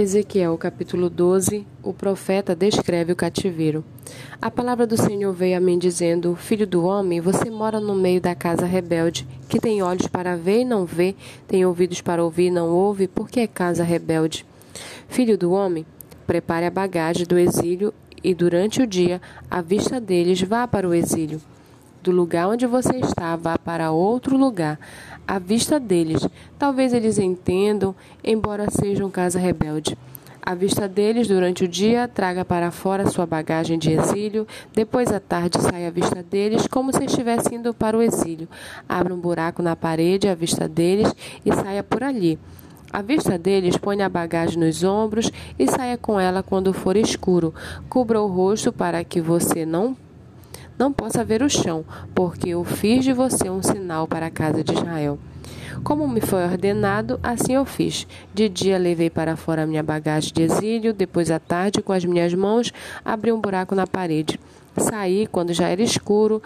Ezequiel capítulo 12 O profeta descreve o cativeiro. A palavra do Senhor veio a mim dizendo: Filho do homem, você mora no meio da casa rebelde, que tem olhos para ver e não vê, tem ouvidos para ouvir e não ouve, porque é casa rebelde. Filho do homem, prepare a bagagem do exílio e durante o dia, à vista deles, vá para o exílio do lugar onde você está, vá para outro lugar, à vista deles. Talvez eles entendam, embora sejam casa rebelde. À vista deles, durante o dia, traga para fora sua bagagem de exílio. Depois, à tarde, saia à vista deles, como se estivesse indo para o exílio. Abra um buraco na parede à vista deles e saia por ali. À vista deles, ponha a bagagem nos ombros e saia com ela quando for escuro. Cubra o rosto para que você não não possa ver o chão, porque eu fiz de você um sinal para a casa de Israel. Como me foi ordenado, assim eu fiz. De dia levei para fora a minha bagagem de exílio, depois à tarde, com as minhas mãos, abri um buraco na parede. Saí quando já era escuro,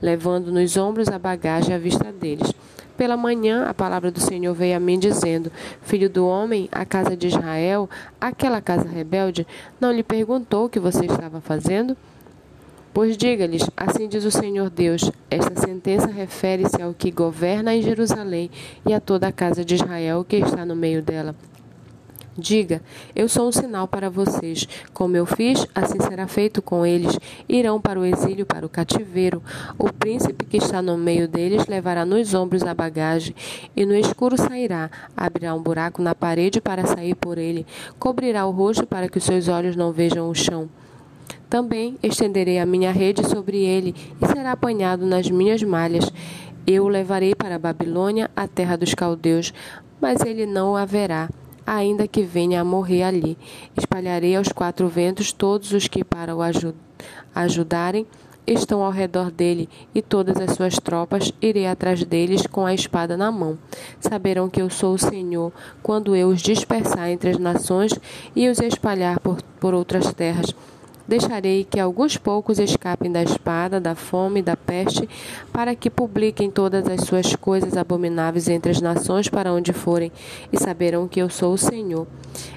levando nos ombros a bagagem à vista deles. Pela manhã, a palavra do Senhor veio a mim, dizendo: Filho do homem, a casa de Israel, aquela casa rebelde, não lhe perguntou o que você estava fazendo? Pois diga-lhes: Assim diz o Senhor Deus: Esta sentença refere-se ao que governa em Jerusalém e a toda a casa de Israel que está no meio dela. Diga: Eu sou um sinal para vocês. Como eu fiz, assim será feito com eles. Irão para o exílio, para o cativeiro. O príncipe que está no meio deles levará nos ombros a bagagem, e no escuro sairá. Abrirá um buraco na parede para sair por ele. Cobrirá o rosto para que os seus olhos não vejam o chão. Também estenderei a minha rede sobre ele e será apanhado nas minhas malhas. Eu o levarei para a Babilônia, a terra dos caldeus, mas ele não o haverá, ainda que venha a morrer ali. Espalharei aos quatro ventos todos os que para o ajudarem estão ao redor dele, e todas as suas tropas irei atrás deles com a espada na mão. Saberão que eu sou o Senhor, quando eu os dispersar entre as nações e os espalhar por, por outras terras. Deixarei que alguns poucos escapem da espada, da fome, da peste, para que publiquem todas as suas coisas abomináveis entre as nações para onde forem, e saberão que eu sou o Senhor.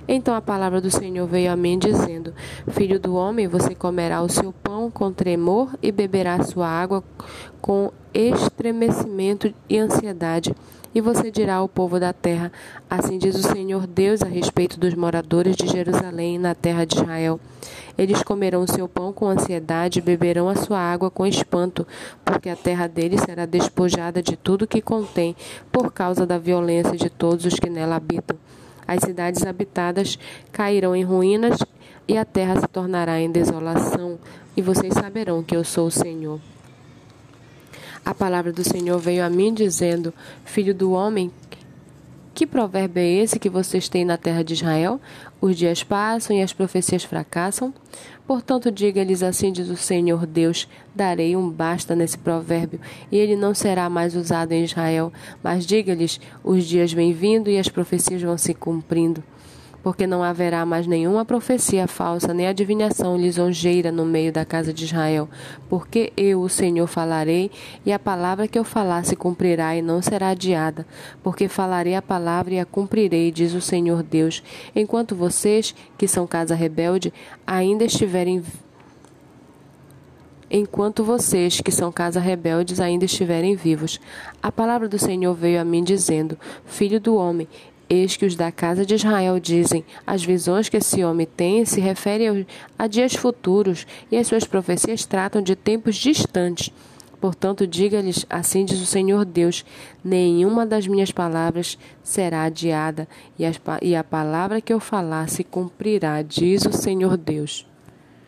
Então a palavra do Senhor veio a mim, dizendo: Filho do homem, você comerá o seu pão com tremor e beberá sua água com estremecimento e ansiedade. E você dirá ao povo da terra: Assim diz o Senhor Deus a respeito dos moradores de Jerusalém na terra de Israel. Eles comerão seu pão com ansiedade beberão a sua água com espanto, porque a terra deles será despojada de tudo que contém, por causa da violência de todos os que nela habitam. As cidades habitadas cairão em ruínas e a terra se tornará em desolação, e vocês saberão que eu sou o Senhor. A palavra do Senhor veio a mim dizendo: Filho do homem, que provérbio é esse que vocês têm na terra de Israel? Os dias passam e as profecias fracassam. Portanto, diga-lhes assim: diz o Senhor Deus: darei um basta nesse provérbio, e ele não será mais usado em Israel. Mas diga-lhes: os dias vêm vindo e as profecias vão se cumprindo porque não haverá mais nenhuma profecia falsa, nem adivinhação lisonjeira no meio da casa de Israel. Porque eu, o Senhor, falarei, e a palavra que eu falar se cumprirá e não será adiada. Porque falarei a palavra e a cumprirei, diz o Senhor Deus. Enquanto vocês, que são casa rebelde, ainda estiverem enquanto vocês, que são casa rebeldes, ainda estiverem vivos. A palavra do Senhor veio a mim dizendo: Filho do homem, Eis que os da casa de Israel dizem: as visões que esse homem tem se referem a dias futuros, e as suas profecias tratam de tempos distantes. Portanto, diga-lhes: assim diz o Senhor Deus: nenhuma das minhas palavras será adiada, e, a palavra que eu falar se cumprirá, diz o Senhor Deus.